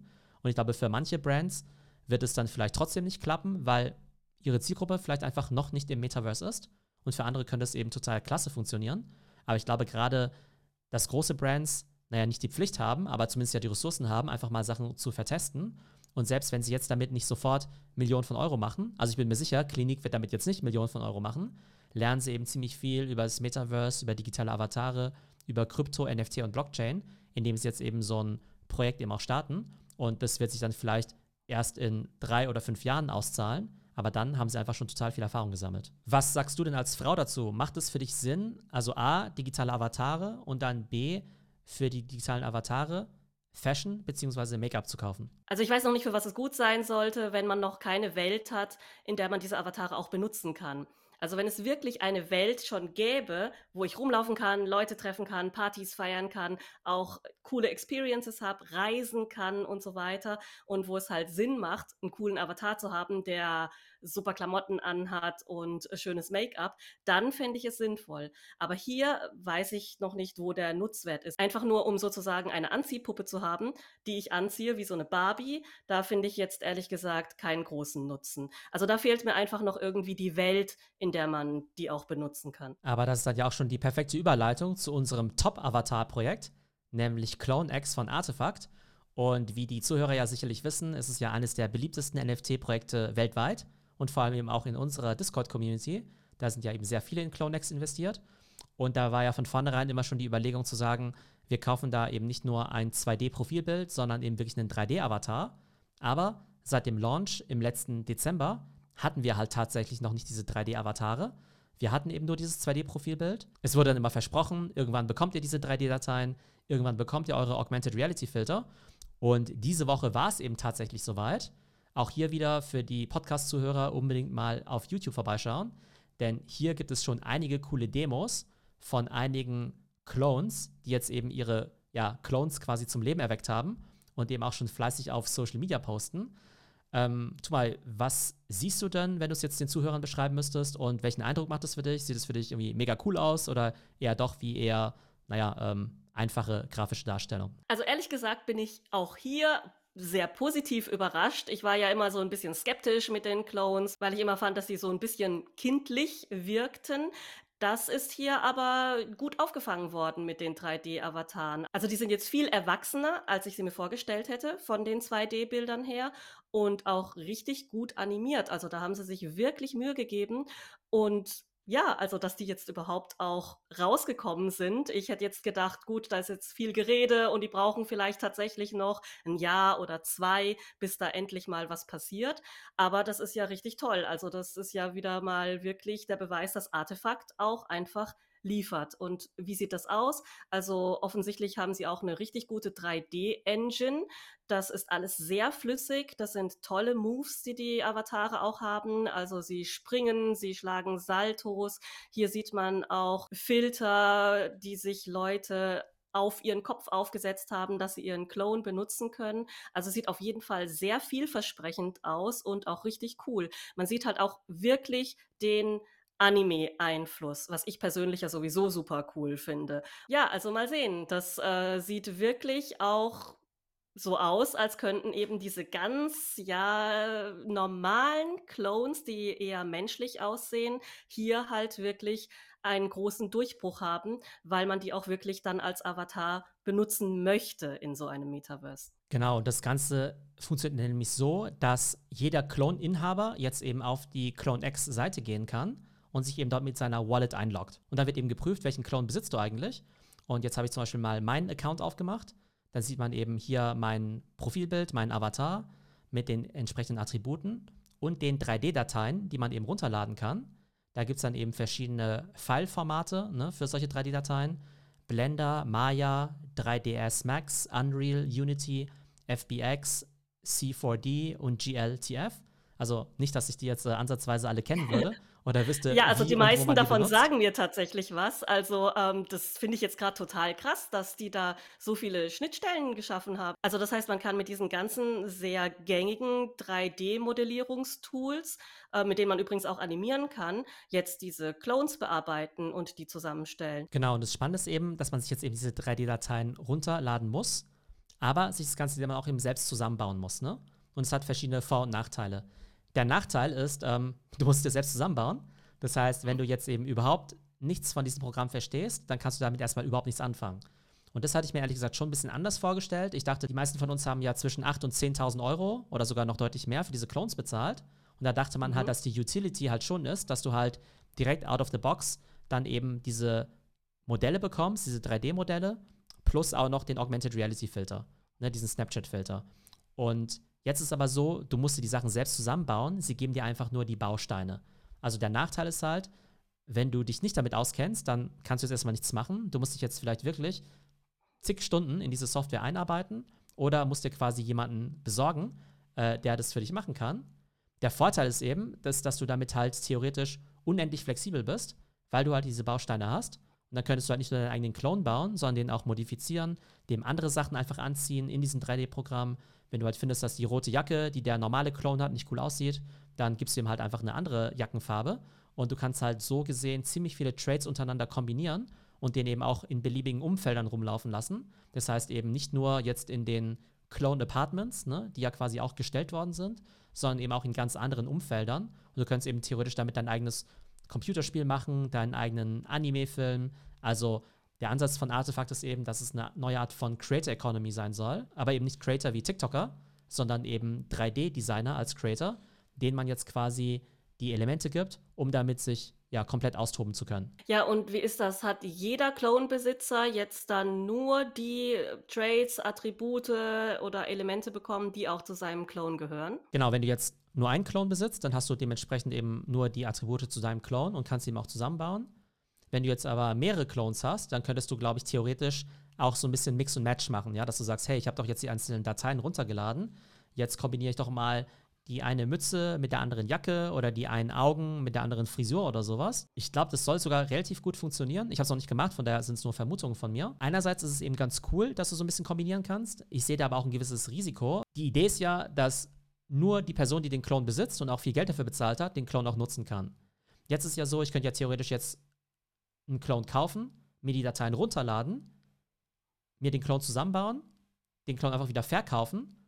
Und ich glaube, für manche Brands wird es dann vielleicht trotzdem nicht klappen, weil ihre Zielgruppe vielleicht einfach noch nicht im Metaverse ist. Und für andere könnte es eben total klasse funktionieren. Aber ich glaube gerade, dass große Brands, naja, nicht die Pflicht haben, aber zumindest ja die Ressourcen haben, einfach mal Sachen zu vertesten. Und selbst wenn sie jetzt damit nicht sofort Millionen von Euro machen, also ich bin mir sicher, Klinik wird damit jetzt nicht Millionen von Euro machen, lernen sie eben ziemlich viel über das Metaverse, über digitale Avatare, über Krypto, NFT und Blockchain, indem sie jetzt eben so ein Projekt eben auch starten. Und das wird sich dann vielleicht erst in drei oder fünf Jahren auszahlen. Aber dann haben sie einfach schon total viel Erfahrung gesammelt. Was sagst du denn als Frau dazu? Macht es für dich Sinn, also A, digitale Avatare und dann B, für die digitalen Avatare Fashion bzw. Make-up zu kaufen? Also ich weiß noch nicht, für was es gut sein sollte, wenn man noch keine Welt hat, in der man diese Avatare auch benutzen kann. Also wenn es wirklich eine Welt schon gäbe, wo ich rumlaufen kann, Leute treffen kann, Partys feiern kann, auch coole Experiences habe, reisen kann und so weiter und wo es halt Sinn macht, einen coolen Avatar zu haben, der super Klamotten anhat und schönes Make-up, dann fände ich es sinnvoll. Aber hier weiß ich noch nicht, wo der Nutzwert ist. Einfach nur, um sozusagen eine Anziehpuppe zu haben, die ich anziehe, wie so eine Barbie, da finde ich jetzt ehrlich gesagt keinen großen Nutzen. Also da fehlt mir einfach noch irgendwie die Welt, in der man die auch benutzen kann. Aber das ist dann ja auch schon die perfekte Überleitung zu unserem Top-Avatar-Projekt, nämlich CloneX von Artefakt. Und wie die Zuhörer ja sicherlich wissen, ist es ja eines der beliebtesten NFT-Projekte weltweit und vor allem eben auch in unserer Discord-Community. Da sind ja eben sehr viele in CloneX investiert. Und da war ja von vornherein immer schon die Überlegung zu sagen, wir kaufen da eben nicht nur ein 2D-Profilbild, sondern eben wirklich einen 3D-Avatar. Aber seit dem Launch im letzten Dezember hatten wir halt tatsächlich noch nicht diese 3D-Avatare. Wir hatten eben nur dieses 2D-Profilbild. Es wurde dann immer versprochen, irgendwann bekommt ihr diese 3D-Dateien, irgendwann bekommt ihr eure Augmented Reality-Filter. Und diese Woche war es eben tatsächlich soweit. Auch hier wieder für die Podcast-Zuhörer unbedingt mal auf YouTube vorbeischauen, denn hier gibt es schon einige coole Demos von einigen Clones, die jetzt eben ihre ja, Clones quasi zum Leben erweckt haben und eben auch schon fleißig auf Social Media posten. Ähm, mal, was siehst du denn, wenn du es jetzt den Zuhörern beschreiben müsstest und welchen Eindruck macht es für dich? Sieht es für dich irgendwie mega cool aus oder eher doch wie eher, naja, ähm, einfache grafische Darstellung? Also ehrlich gesagt bin ich auch hier sehr positiv überrascht. Ich war ja immer so ein bisschen skeptisch mit den Clones, weil ich immer fand, dass sie so ein bisschen kindlich wirkten. Das ist hier aber gut aufgefangen worden mit den 3D-Avataren. Also die sind jetzt viel erwachsener, als ich sie mir vorgestellt hätte, von den 2D-Bildern her und auch richtig gut animiert. Also da haben sie sich wirklich Mühe gegeben und ja, also dass die jetzt überhaupt auch rausgekommen sind. Ich hätte jetzt gedacht, gut, da ist jetzt viel Gerede und die brauchen vielleicht tatsächlich noch ein Jahr oder zwei, bis da endlich mal was passiert. Aber das ist ja richtig toll. Also das ist ja wieder mal wirklich der Beweis, dass Artefakt auch einfach liefert. Und wie sieht das aus? Also offensichtlich haben sie auch eine richtig gute 3D-Engine. Das ist alles sehr flüssig. Das sind tolle Moves, die die Avatare auch haben. Also sie springen, sie schlagen Saltos. Hier sieht man auch Filter, die sich Leute auf ihren Kopf aufgesetzt haben, dass sie ihren Clone benutzen können. Also sieht auf jeden Fall sehr vielversprechend aus und auch richtig cool. Man sieht halt auch wirklich den Anime-Einfluss, was ich persönlich ja sowieso super cool finde. Ja, also mal sehen. Das äh, sieht wirklich auch so aus, als könnten eben diese ganz, ja, normalen Clones, die eher menschlich aussehen, hier halt wirklich einen großen Durchbruch haben, weil man die auch wirklich dann als Avatar benutzen möchte in so einem Metaverse. Genau, das Ganze funktioniert nämlich so, dass jeder Clone-Inhaber jetzt eben auf die Clone X-Seite gehen kann und sich eben dort mit seiner Wallet einloggt. Und dann wird eben geprüft, welchen Clone besitzt du eigentlich. Und jetzt habe ich zum Beispiel mal meinen Account aufgemacht. Dann sieht man eben hier mein Profilbild, meinen Avatar mit den entsprechenden Attributen und den 3D-Dateien, die man eben runterladen kann. Da gibt es dann eben verschiedene File-Formate ne, für solche 3D-Dateien. Blender, Maya, 3ds Max, Unreal, Unity, FBX, C4D und GLTF. Also nicht, dass ich die jetzt äh, ansatzweise alle kennen würde, oder wüsste. Ja, also die meisten davon sagen mir tatsächlich was. Also ähm, das finde ich jetzt gerade total krass, dass die da so viele Schnittstellen geschaffen haben. Also das heißt, man kann mit diesen ganzen sehr gängigen 3D-Modellierungstools, äh, mit denen man übrigens auch animieren kann, jetzt diese Clones bearbeiten und die zusammenstellen. Genau, und das Spannende ist eben, dass man sich jetzt eben diese 3D-Dateien runterladen muss, aber sich das Ganze dann auch eben selbst zusammenbauen muss. Ne? Und es hat verschiedene Vor- und Nachteile. Der Nachteil ist, ähm, du musst dir selbst zusammenbauen. Das heißt, wenn du jetzt eben überhaupt nichts von diesem Programm verstehst, dann kannst du damit erstmal überhaupt nichts anfangen. Und das hatte ich mir ehrlich gesagt schon ein bisschen anders vorgestellt. Ich dachte, die meisten von uns haben ja zwischen 8.000 und 10.000 Euro oder sogar noch deutlich mehr für diese Clones bezahlt. Und da dachte man halt, mhm. halt, dass die Utility halt schon ist, dass du halt direkt out of the box dann eben diese Modelle bekommst, diese 3D-Modelle, plus auch noch den Augmented Reality Filter, ne, diesen Snapchat-Filter. Und jetzt ist aber so, du musst dir die Sachen selbst zusammenbauen, sie geben dir einfach nur die Bausteine. Also der Nachteil ist halt, wenn du dich nicht damit auskennst, dann kannst du jetzt erstmal nichts machen. Du musst dich jetzt vielleicht wirklich zig Stunden in diese Software einarbeiten oder musst dir quasi jemanden besorgen, äh, der das für dich machen kann. Der Vorteil ist eben, dass, dass du damit halt theoretisch unendlich flexibel bist, weil du halt diese Bausteine hast. Und dann könntest du halt nicht nur deinen eigenen Clone bauen, sondern den auch modifizieren, dem andere Sachen einfach anziehen in diesem 3D-Programm. Wenn du halt findest, dass die rote Jacke, die der normale Clone hat, nicht cool aussieht, dann gibst du ihm halt einfach eine andere Jackenfarbe. Und du kannst halt so gesehen ziemlich viele Trades untereinander kombinieren und den eben auch in beliebigen Umfeldern rumlaufen lassen. Das heißt eben nicht nur jetzt in den Clone Apartments, ne, die ja quasi auch gestellt worden sind, sondern eben auch in ganz anderen Umfeldern. Und du könntest eben theoretisch damit dein eigenes Computerspiel machen, deinen eigenen Anime-Film. Also der Ansatz von Artefakt ist eben, dass es eine neue Art von Creator Economy sein soll, aber eben nicht Creator wie TikToker, sondern eben 3D-Designer als Creator, denen man jetzt quasi die Elemente gibt, um damit sich ja, komplett austoben zu können. Ja, und wie ist das? Hat jeder Clone-Besitzer jetzt dann nur die Traits, Attribute oder Elemente bekommen, die auch zu seinem Clone gehören? Genau, wenn du jetzt nur einen Clone besitzt, dann hast du dementsprechend eben nur die Attribute zu deinem Clone und kannst ihn auch zusammenbauen. Wenn du jetzt aber mehrere Clones hast, dann könntest du, glaube ich, theoretisch auch so ein bisschen Mix und Match machen, ja, dass du sagst, hey, ich habe doch jetzt die einzelnen Dateien runtergeladen, jetzt kombiniere ich doch mal die eine Mütze mit der anderen Jacke oder die einen Augen mit der anderen Frisur oder sowas. Ich glaube, das soll sogar relativ gut funktionieren. Ich habe es noch nicht gemacht, von daher sind es nur Vermutungen von mir. Einerseits ist es eben ganz cool, dass du so ein bisschen kombinieren kannst. Ich sehe da aber auch ein gewisses Risiko. Die Idee ist ja, dass nur die Person, die den Clone besitzt und auch viel Geld dafür bezahlt hat, den Clone auch nutzen kann. Jetzt ist ja so, ich könnte ja theoretisch jetzt einen Clone kaufen, mir die Dateien runterladen, mir den Clone zusammenbauen, den Clone einfach wieder verkaufen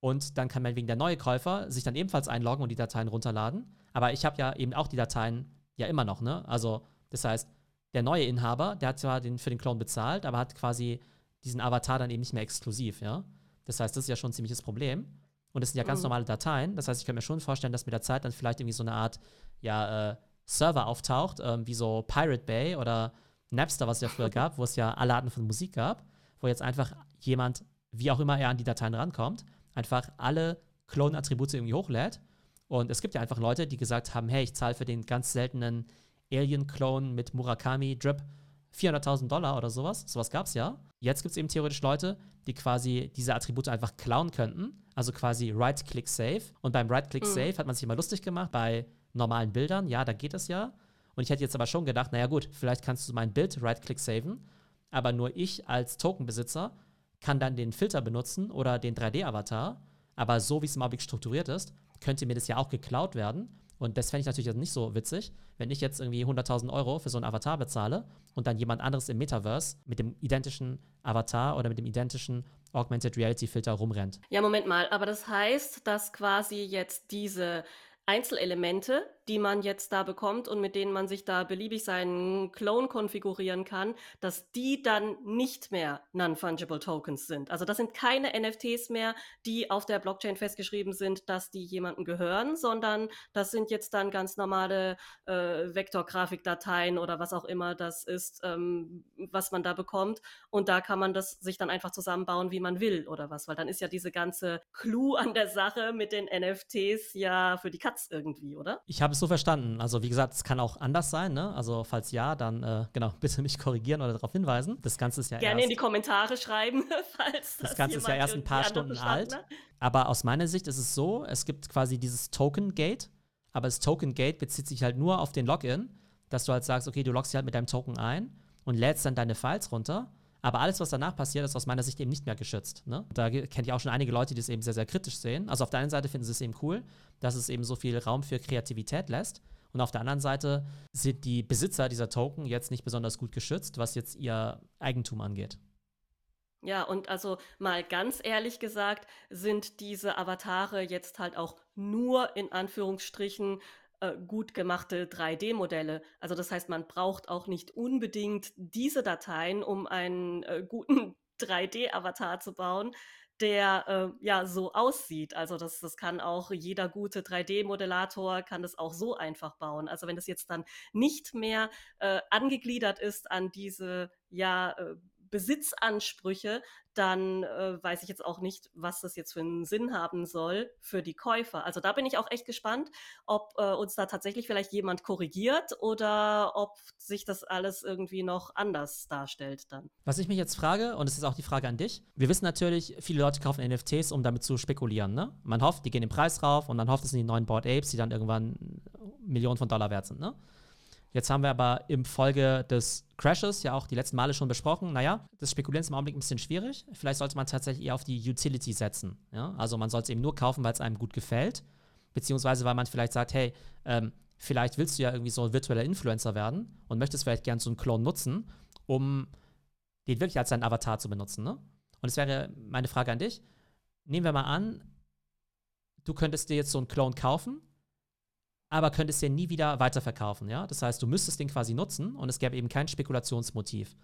und dann kann man wegen der neue Käufer sich dann ebenfalls einloggen und die Dateien runterladen. Aber ich habe ja eben auch die Dateien ja immer noch, ne? Also, das heißt, der neue Inhaber, der hat zwar den, für den Clone bezahlt, aber hat quasi diesen Avatar dann eben nicht mehr exklusiv, ja? Das heißt, das ist ja schon ein ziemliches Problem. Und es sind ja ganz mhm. normale Dateien. Das heißt, ich könnte mir schon vorstellen, dass mit der Zeit dann vielleicht irgendwie so eine Art, ja, äh, Server auftaucht, äh, wie so Pirate Bay oder Napster, was es ja früher gab, wo es ja alle Arten von Musik gab, wo jetzt einfach jemand, wie auch immer er an die Dateien rankommt, einfach alle Clone-Attribute irgendwie hochlädt. Und es gibt ja einfach Leute, die gesagt haben, hey, ich zahle für den ganz seltenen Alien-Clone mit Murakami-Drip 400.000 Dollar oder sowas. Sowas gab es ja. Jetzt gibt es eben theoretisch Leute, die quasi diese Attribute einfach klauen könnten. Also quasi Right-Click-Save. Und beim Right-Click-Save mhm. hat man sich immer lustig gemacht bei normalen Bildern. Ja, da geht es ja. Und ich hätte jetzt aber schon gedacht, naja gut, vielleicht kannst du mein Bild Right-Click-saven. Aber nur ich als Tokenbesitzer kann dann den Filter benutzen oder den 3D-Avatar. Aber so wie es im Augenblick strukturiert ist, könnte mir das ja auch geklaut werden. Und das fände ich natürlich nicht so witzig, wenn ich jetzt irgendwie 100.000 Euro für so einen Avatar bezahle und dann jemand anderes im Metaverse mit dem identischen Avatar oder mit dem identischen Augmented Reality Filter rumrennt. Ja, Moment mal, aber das heißt, dass quasi jetzt diese Einzelelemente, die man jetzt da bekommt und mit denen man sich da beliebig seinen Clone konfigurieren kann, dass die dann nicht mehr Non-Fungible Tokens sind. Also das sind keine NFTs mehr, die auf der Blockchain festgeschrieben sind, dass die jemandem gehören, sondern das sind jetzt dann ganz normale äh, Vektorgrafikdateien oder was auch immer das ist, ähm, was man da bekommt. Und da kann man das sich dann einfach zusammenbauen, wie man will oder was, weil dann ist ja diese ganze Clou an der Sache mit den NFTs ja für die Katze irgendwie, oder? Ich habe es so verstanden. Also wie gesagt, es kann auch anders sein. Ne? Also falls ja, dann äh, genau bitte mich korrigieren oder darauf hinweisen. Das Ganze ist ja gerne erst, in die Kommentare schreiben, falls das, das Ganze ist ja erst ein paar Stunden alt. Hat. Aber aus meiner Sicht ist es so: Es gibt quasi dieses Token Gate, aber das Token Gate bezieht sich halt nur auf den Login, dass du halt sagst, okay, du loggst dich halt mit deinem Token ein und lädst dann deine Files runter. Aber alles, was danach passiert, ist aus meiner Sicht eben nicht mehr geschützt. Ne? Da kennt ihr auch schon einige Leute, die es eben sehr, sehr kritisch sehen. Also auf der einen Seite finden sie es eben cool, dass es eben so viel Raum für Kreativität lässt. Und auf der anderen Seite sind die Besitzer dieser Token jetzt nicht besonders gut geschützt, was jetzt ihr Eigentum angeht. Ja, und also mal ganz ehrlich gesagt, sind diese Avatare jetzt halt auch nur in Anführungsstrichen äh, gut gemachte 3D-Modelle. Also das heißt, man braucht auch nicht unbedingt diese Dateien, um einen äh, guten 3D-Avatar zu bauen, der äh, ja so aussieht. Also das, das kann auch jeder gute 3D-Modellator kann das auch so einfach bauen. Also wenn das jetzt dann nicht mehr äh, angegliedert ist an diese ja äh, Besitzansprüche, dann äh, weiß ich jetzt auch nicht, was das jetzt für einen Sinn haben soll für die Käufer. Also da bin ich auch echt gespannt, ob äh, uns da tatsächlich vielleicht jemand korrigiert oder ob sich das alles irgendwie noch anders darstellt dann. Was ich mich jetzt frage, und es ist auch die Frage an dich, wir wissen natürlich, viele Leute kaufen NFTs, um damit zu spekulieren. Ne? Man hofft, die gehen den Preis rauf und dann hofft es sind die neuen Board Apes, die dann irgendwann Millionen von Dollar wert sind. Ne? Jetzt haben wir aber im Folge des Crashes ja auch die letzten Male schon besprochen, naja, das Spekulieren ist im Augenblick ein bisschen schwierig. Vielleicht sollte man tatsächlich eher auf die Utility setzen. Ja? Also man sollte es eben nur kaufen, weil es einem gut gefällt, beziehungsweise weil man vielleicht sagt, hey, ähm, vielleicht willst du ja irgendwie so ein virtueller Influencer werden und möchtest vielleicht gern so einen Clone nutzen, um den wirklich als deinen Avatar zu benutzen. Ne? Und es wäre meine Frage an dich. Nehmen wir mal an, du könntest dir jetzt so einen Clone kaufen aber könntest den nie wieder weiterverkaufen, ja? Das heißt, du müsstest den quasi nutzen und es gäbe eben kein Spekulationsmotiv.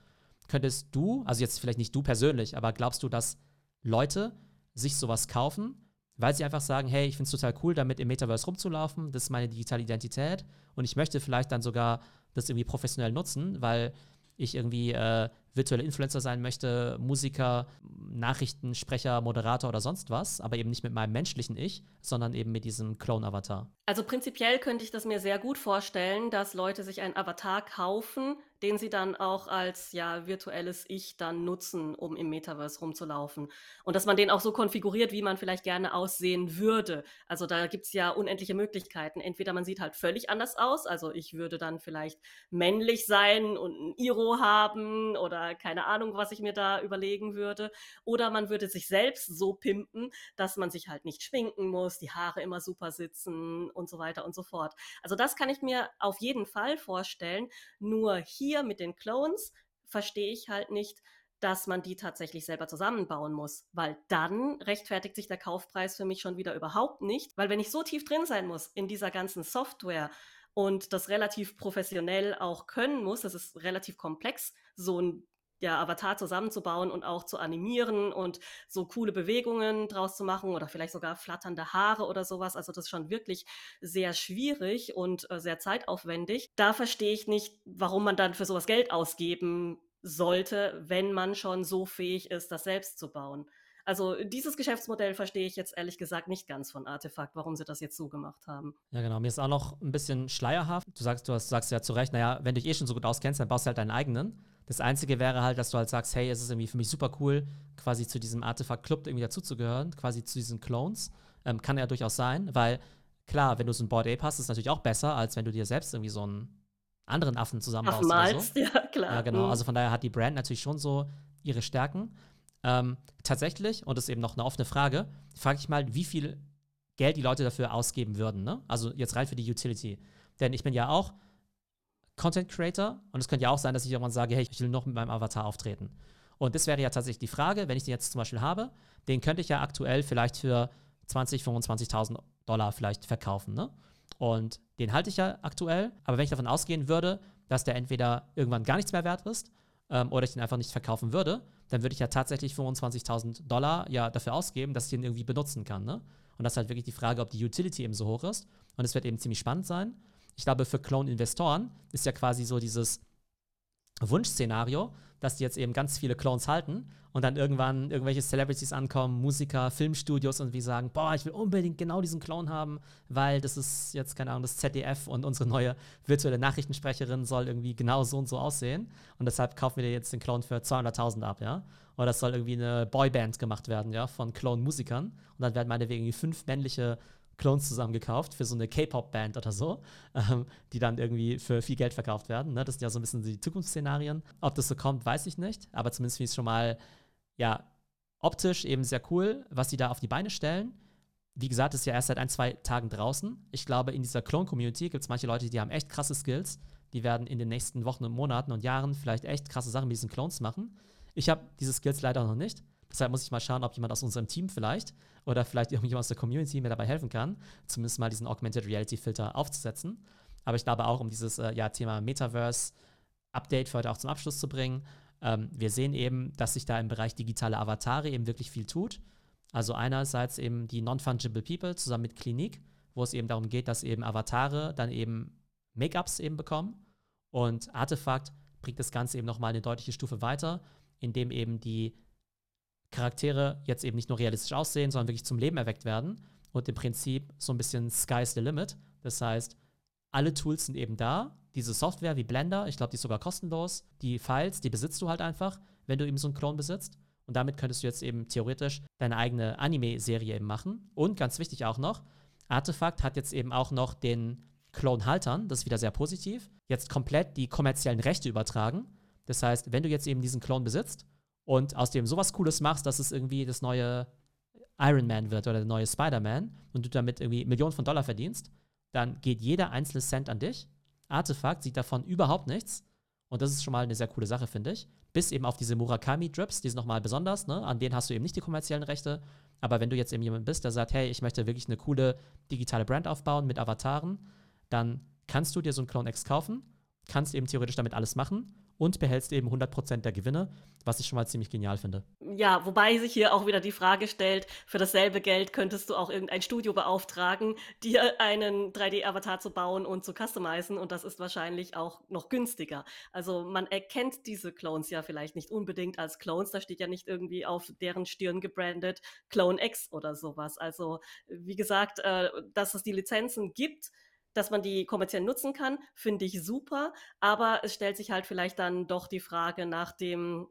Könntest du, also jetzt vielleicht nicht du persönlich, aber glaubst du, dass Leute sich sowas kaufen, weil sie einfach sagen, hey, ich finde es total cool, damit im Metaverse rumzulaufen, das ist meine digitale Identität und ich möchte vielleicht dann sogar das irgendwie professionell nutzen, weil ich irgendwie äh, virtuelle Influencer sein möchte, Musiker, Nachrichtensprecher, Moderator oder sonst was, aber eben nicht mit meinem menschlichen Ich, sondern eben mit diesem Clone-Avatar. Also prinzipiell könnte ich das mir sehr gut vorstellen, dass Leute sich einen Avatar kaufen, den sie dann auch als ja virtuelles Ich dann nutzen, um im Metaverse rumzulaufen. Und dass man den auch so konfiguriert, wie man vielleicht gerne aussehen würde. Also da gibt es ja unendliche Möglichkeiten. Entweder man sieht halt völlig anders aus, also ich würde dann vielleicht männlich sein und ein Iro haben oder keine Ahnung, was ich mir da überlegen würde. Oder man würde sich selbst so pimpen, dass man sich halt nicht schminken muss, die Haare immer super sitzen und so weiter und so fort. Also das kann ich mir auf jeden Fall vorstellen. Nur hier hier mit den Clones verstehe ich halt nicht, dass man die tatsächlich selber zusammenbauen muss, weil dann rechtfertigt sich der Kaufpreis für mich schon wieder überhaupt nicht, weil wenn ich so tief drin sein muss in dieser ganzen Software und das relativ professionell auch können muss, das ist relativ komplex, so ein ja, Avatar zusammenzubauen und auch zu animieren und so coole Bewegungen draus zu machen oder vielleicht sogar flatternde Haare oder sowas. Also das ist schon wirklich sehr schwierig und äh, sehr zeitaufwendig. Da verstehe ich nicht, warum man dann für sowas Geld ausgeben sollte, wenn man schon so fähig ist, das selbst zu bauen. Also dieses Geschäftsmodell verstehe ich jetzt ehrlich gesagt nicht ganz von Artefakt, warum sie das jetzt so gemacht haben. Ja, genau. Mir ist auch noch ein bisschen schleierhaft. Du sagst, du hast, sagst ja zu Recht, naja, wenn du dich eh schon so gut auskennst, dann baust du halt deinen eigenen. Das Einzige wäre halt, dass du halt sagst, hey, es ist irgendwie für mich super cool, quasi zu diesem Artefakt-Club irgendwie dazuzugehören, quasi zu diesen Clones. Ähm, kann ja durchaus sein, weil klar, wenn du so ein Board Ape hast, ist es natürlich auch besser, als wenn du dir selbst irgendwie so einen anderen Affen zusammenbaust. Affen so. ja, klar. Ja, genau. Mhm. Also von daher hat die Brand natürlich schon so ihre Stärken. Ähm, tatsächlich, und das ist eben noch eine offene Frage, frage ich mal, wie viel Geld die Leute dafür ausgeben würden. Ne? Also jetzt rein für die Utility. Denn ich bin ja auch Content Creator und es könnte ja auch sein, dass ich irgendwann sage, hey, ich will noch mit meinem Avatar auftreten. Und das wäre ja tatsächlich die Frage, wenn ich den jetzt zum Beispiel habe, den könnte ich ja aktuell vielleicht für 20, 25.000 Dollar vielleicht verkaufen. Ne? Und den halte ich ja aktuell, aber wenn ich davon ausgehen würde, dass der entweder irgendwann gar nichts mehr wert ist ähm, oder ich den einfach nicht verkaufen würde, dann würde ich ja tatsächlich 25.000 Dollar ja dafür ausgeben, dass ich den irgendwie benutzen kann. Ne? Und das ist halt wirklich die Frage, ob die Utility eben so hoch ist. Und es wird eben ziemlich spannend sein ich glaube, für Clone-Investoren ist ja quasi so dieses Wunschszenario, dass die jetzt eben ganz viele Clones halten und dann irgendwann irgendwelche Celebrities ankommen, Musiker, Filmstudios und wie sagen, boah, ich will unbedingt genau diesen Clone haben, weil das ist jetzt, keine Ahnung, das ZDF und unsere neue virtuelle Nachrichtensprecherin soll irgendwie genau so und so aussehen und deshalb kaufen wir dir jetzt den Clone für 200.000 ab, ja. Oder das soll irgendwie eine Boyband gemacht werden, ja, von Clone-Musikern und dann werden meinetwegen fünf männliche Clones zusammengekauft für so eine K-Pop-Band oder so, ähm, die dann irgendwie für viel Geld verkauft werden. Ne? Das sind ja so ein bisschen die Zukunftsszenarien. Ob das so kommt, weiß ich nicht, aber zumindest finde ich es schon mal, ja, optisch eben sehr cool, was sie da auf die Beine stellen. Wie gesagt, ist ja erst seit ein, zwei Tagen draußen. Ich glaube, in dieser Clone-Community gibt es manche Leute, die haben echt krasse Skills. Die werden in den nächsten Wochen und Monaten und Jahren vielleicht echt krasse Sachen mit diesen Clones machen. Ich habe diese Skills leider noch nicht. Deshalb muss ich mal schauen, ob jemand aus unserem Team vielleicht oder vielleicht irgendjemand aus der Community mir dabei helfen kann, zumindest mal diesen Augmented Reality Filter aufzusetzen. Aber ich glaube auch, um dieses äh, ja, Thema Metaverse Update für heute auch zum Abschluss zu bringen, ähm, wir sehen eben, dass sich da im Bereich digitale Avatare eben wirklich viel tut. Also einerseits eben die Non-Fungible People zusammen mit Klinik, wo es eben darum geht, dass eben Avatare dann eben Make-ups eben bekommen. Und Artefakt bringt das Ganze eben nochmal eine deutliche Stufe weiter, indem eben die Charaktere jetzt eben nicht nur realistisch aussehen, sondern wirklich zum Leben erweckt werden und im Prinzip so ein bisschen Sky's the Limit. Das heißt, alle Tools sind eben da. Diese Software wie Blender, ich glaube, die ist sogar kostenlos. Die Files, die besitzt du halt einfach, wenn du eben so einen Klon besitzt. Und damit könntest du jetzt eben theoretisch deine eigene Anime-Serie eben machen. Und ganz wichtig auch noch, Artefakt hat jetzt eben auch noch den Klon-Haltern, das ist wieder sehr positiv, jetzt komplett die kommerziellen Rechte übertragen. Das heißt, wenn du jetzt eben diesen Klon besitzt und aus dem sowas Cooles machst, dass es irgendwie das neue Iron Man wird oder der neue Spider-Man und du damit irgendwie Millionen von Dollar verdienst, dann geht jeder einzelne Cent an dich. Artefakt sieht davon überhaupt nichts. Und das ist schon mal eine sehr coole Sache, finde ich. Bis eben auf diese Murakami-Drips, die sind nochmal besonders, ne? An denen hast du eben nicht die kommerziellen Rechte. Aber wenn du jetzt eben jemand bist, der sagt, hey, ich möchte wirklich eine coole digitale Brand aufbauen mit Avataren, dann kannst du dir so einen Clone X kaufen, kannst eben theoretisch damit alles machen und behältst eben 100% der Gewinne, was ich schon mal ziemlich genial finde. Ja, wobei sich hier auch wieder die Frage stellt, für dasselbe Geld könntest du auch irgendein Studio beauftragen, dir einen 3D-Avatar zu bauen und zu customizen und das ist wahrscheinlich auch noch günstiger. Also man erkennt diese Clones ja vielleicht nicht unbedingt als Clones, da steht ja nicht irgendwie auf deren Stirn gebrandet Clone X oder sowas. Also wie gesagt, äh, dass es die Lizenzen gibt, dass man die kommerziell nutzen kann, finde ich super. Aber es stellt sich halt vielleicht dann doch die Frage nach dem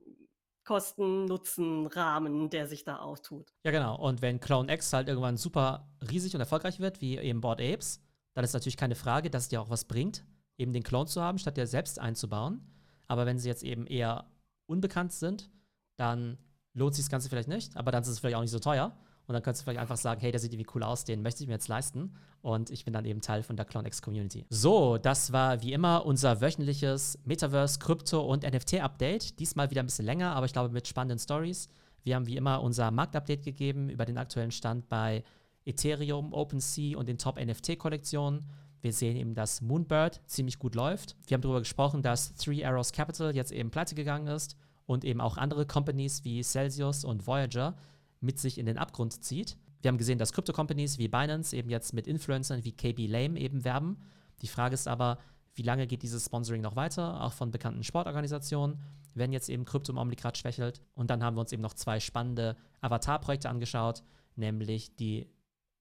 Kosten-Nutzen-Rahmen, der sich da auftut. Ja, genau. Und wenn Clone X halt irgendwann super riesig und erfolgreich wird, wie eben Board Apes, dann ist natürlich keine Frage, dass es dir auch was bringt, eben den Clone zu haben, statt dir selbst einzubauen. Aber wenn sie jetzt eben eher unbekannt sind, dann lohnt sich das Ganze vielleicht nicht, aber dann ist es vielleicht auch nicht so teuer. Und dann könntest du vielleicht einfach sagen, hey, der sieht irgendwie cool aus, den möchte ich mir jetzt leisten. Und ich bin dann eben Teil von der CloneX Community. So, das war wie immer unser wöchentliches Metaverse, Krypto und NFT-Update. Diesmal wieder ein bisschen länger, aber ich glaube mit spannenden Stories. Wir haben wie immer unser Marktupdate gegeben über den aktuellen Stand bei Ethereum, OpenSea und den Top-NFT-Kollektionen. Wir sehen eben, dass Moonbird ziemlich gut läuft. Wir haben darüber gesprochen, dass Three Arrows Capital jetzt eben pleite gegangen ist und eben auch andere Companies wie Celsius und Voyager mit sich in den Abgrund zieht. Wir haben gesehen, dass Crypto-Companies wie Binance eben jetzt mit Influencern wie KB Lame eben werben. Die Frage ist aber, wie lange geht dieses Sponsoring noch weiter, auch von bekannten Sportorganisationen, wenn jetzt eben Krypto im Augenblick gerade schwächelt. Und dann haben wir uns eben noch zwei spannende Avatar-Projekte angeschaut, nämlich die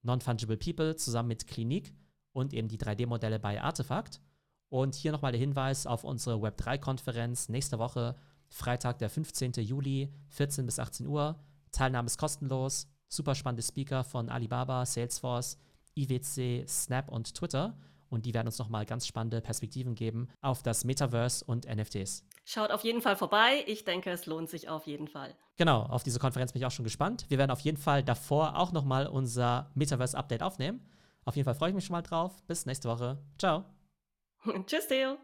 Non-Fungible People zusammen mit Klinik und eben die 3D-Modelle bei Artefakt. Und hier nochmal der Hinweis auf unsere Web3-Konferenz nächste Woche, Freitag, der 15. Juli, 14 bis 18 Uhr. Teilnahme ist kostenlos. Super spannende Speaker von Alibaba, Salesforce, IWC, Snap und Twitter. Und die werden uns nochmal ganz spannende Perspektiven geben auf das Metaverse und NFTs. Schaut auf jeden Fall vorbei. Ich denke, es lohnt sich auf jeden Fall. Genau, auf diese Konferenz bin ich auch schon gespannt. Wir werden auf jeden Fall davor auch nochmal unser Metaverse-Update aufnehmen. Auf jeden Fall freue ich mich schon mal drauf. Bis nächste Woche. Ciao. Tschüss, Theo.